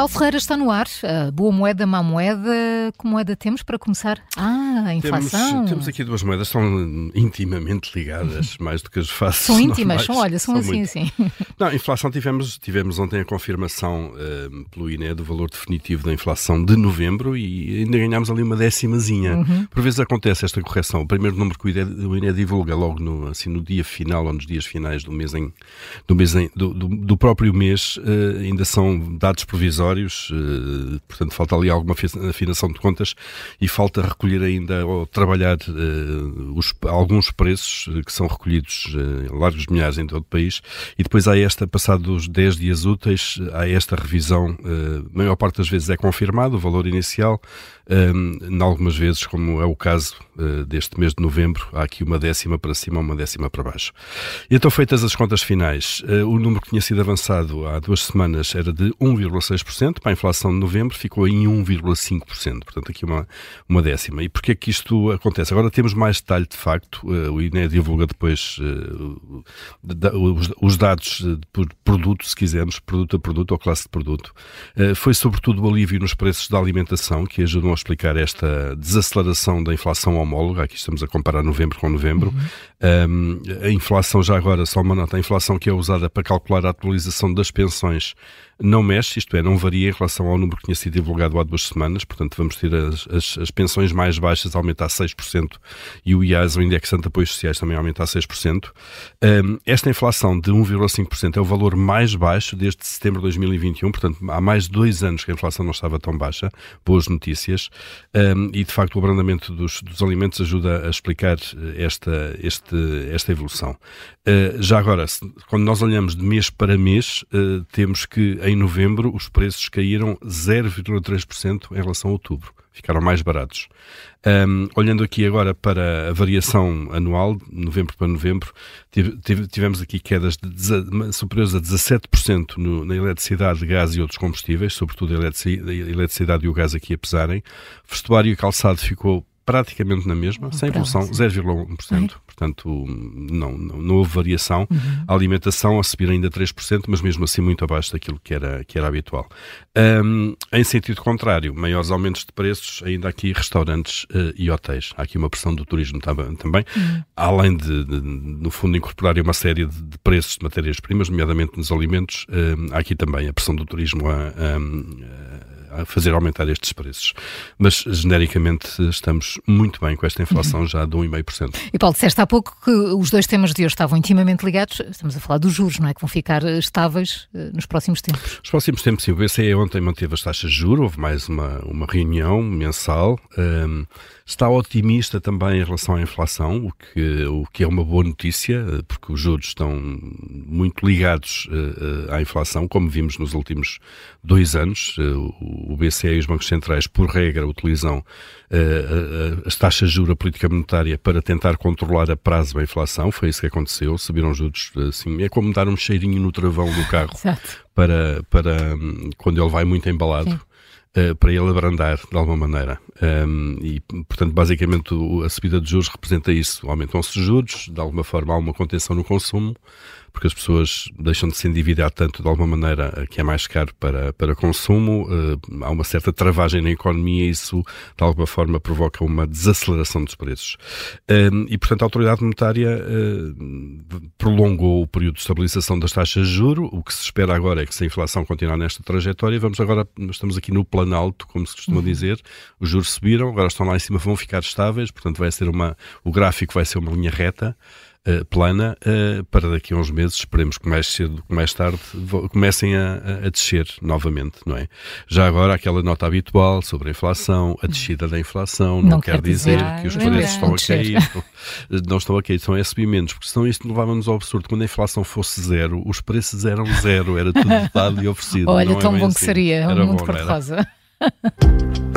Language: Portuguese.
Paulo Ferreira está no ar. Boa moeda, má moeda. Que moeda temos para começar? Ah, a inflação. Temos, temos aqui duas moedas, são intimamente ligadas, mais do que as faço. São íntimas, são, olha, são, são assim, muito. assim. Não, a inflação tivemos, tivemos ontem a confirmação uh, pelo INE do valor definitivo da inflação de novembro e ainda ganhámos ali uma décimazinha. Uhum. Por vezes acontece esta correção. O primeiro número que o INE divulga logo no, assim, no dia final ou nos dias finais do mês, em, do, mês em, do, do, do próprio mês, uh, ainda são dados provisórios, uh, portanto falta ali alguma afinação de contas e falta recolher ainda ou trabalhar os, alguns preços que são recolhidos em largos milhares em todo o país. E depois há esta, passados 10 dias úteis, há esta revisão, a maior parte das vezes é confirmado o valor inicial, em algumas vezes, como é o caso uh, deste mês de novembro, há aqui uma décima para cima, uma décima para baixo. E então, feitas as contas finais, uh, o número que tinha sido avançado há duas semanas era de 1,6%, para a inflação de novembro ficou em 1,5%, portanto aqui uma, uma décima. E porquê é que isto acontece? Agora temos mais detalhe de facto, uh, o INE divulga depois os, os, dados por produto, se quisermos, produto a produto ou classe de produto. foi sobretudo o alívio nos preços da alimentação que ajudam a explicar esta desaceleração da inflação homóloga. Aqui estamos a comparar novembro com novembro. Uhum. Um, a inflação, já agora, só uma nota, a inflação que é usada para calcular a atualização das pensões não mexe, isto é, não varia em relação ao número que tinha sido divulgado há duas semanas, portanto vamos ter as, as, as pensões mais baixas aumentar 6% e o IAS, o Indexante de Apoios Sociais, também aumentar 6%. Um, esta inflação de 1,5% é o valor mais baixo desde setembro de 2021, portanto há mais de dois anos que a inflação não estava tão baixa. Boas notícias. Um, e de facto o abrandamento dos, dos alimentos ajuda a explicar esta, este, esta evolução. Uh, já agora, quando nós olhamos de mês para mês, uh, temos que em novembro os preços caíram 0,3% em relação a outubro. Ficaram mais baratos. Um, olhando aqui agora para a variação anual, novembro para novembro, tivemos aqui quedas de, superiores a 17% no, na eletricidade, gás e outros combustíveis, sobretudo a eletricidade e o gás aqui a pesarem. Vestuário e calçado ficou praticamente na mesma, sem evolução, 0,1%. Portanto, não, não, não, houve variação. Uhum. A alimentação a subir ainda 3%, mas mesmo assim muito abaixo daquilo que era, que era habitual. Um, em sentido contrário, maiores aumentos de preços, ainda aqui restaurantes uh, e hotéis. Há aqui uma pressão do turismo também, uhum. além de, de, no fundo, incorporarem uma série de, de preços de matérias-primas, nomeadamente nos alimentos, há aqui também a pressão do turismo a, a a fazer aumentar estes preços. Mas, genericamente, estamos muito bem com esta inflação já de 1,5%. E Paulo, disseste há pouco que os dois temas de hoje estavam intimamente ligados. Estamos a falar dos juros, não é? Que vão ficar estáveis eh, nos próximos tempos. Nos próximos tempos, sim. O BCE ontem manteve as taxas de juros, houve mais uma, uma reunião mensal. Um, está otimista também em relação à inflação, o que, o que é uma boa notícia, porque os juros estão muito ligados uh, à inflação, como vimos nos últimos dois anos. Uh, o BCE e os bancos centrais, por regra, utilizam uh, as taxas de juros, a política monetária, para tentar controlar a prazo da inflação. Foi isso que aconteceu. Subiram juros, assim, é como dar um cheirinho no travão do carro para, para um, quando ele vai muito embalado. Sim uh, para ele abrandar de alguma maneira. Um, e, portanto, basicamente a subida de juros representa isso. Aumentam-se os juros, de alguma forma há uma contenção no consumo, porque as pessoas deixam de se endividar tanto de alguma maneira eh, que é mais caro para, para consumo, uh, há uma certa travagem na economia e isso de alguma forma provoca uma desaceleração dos preços. Uh, e portanto a autoridade monetária uh, prolongou o período de estabilização das taxas de juro, o que se espera agora é que se a inflação continuar nesta trajetória, vamos agora, estamos aqui no plano alto, como se costuma uhum. dizer, os juros subiram, agora estão lá em cima, vão ficar estáveis, portanto vai ser uma, o gráfico vai ser uma linha reta, uh, plana uh, para daqui a uns meses, esperemos que mais cedo que mais tarde comecem a, a, descer novamente, não é? Já agora aquela nota habitual sobre a inflação, a descida da inflação, não, não quer dizer, dizer que os preços estão a cair, não, não estão a cair, são subimentos, porque senão isto levava-nos ao absurdo. Quando a inflação fosse zero, os preços eram zero, era tudo dado e oferecido. Olha, é tão é bom assim. que seria, era muito cor-de-rosa.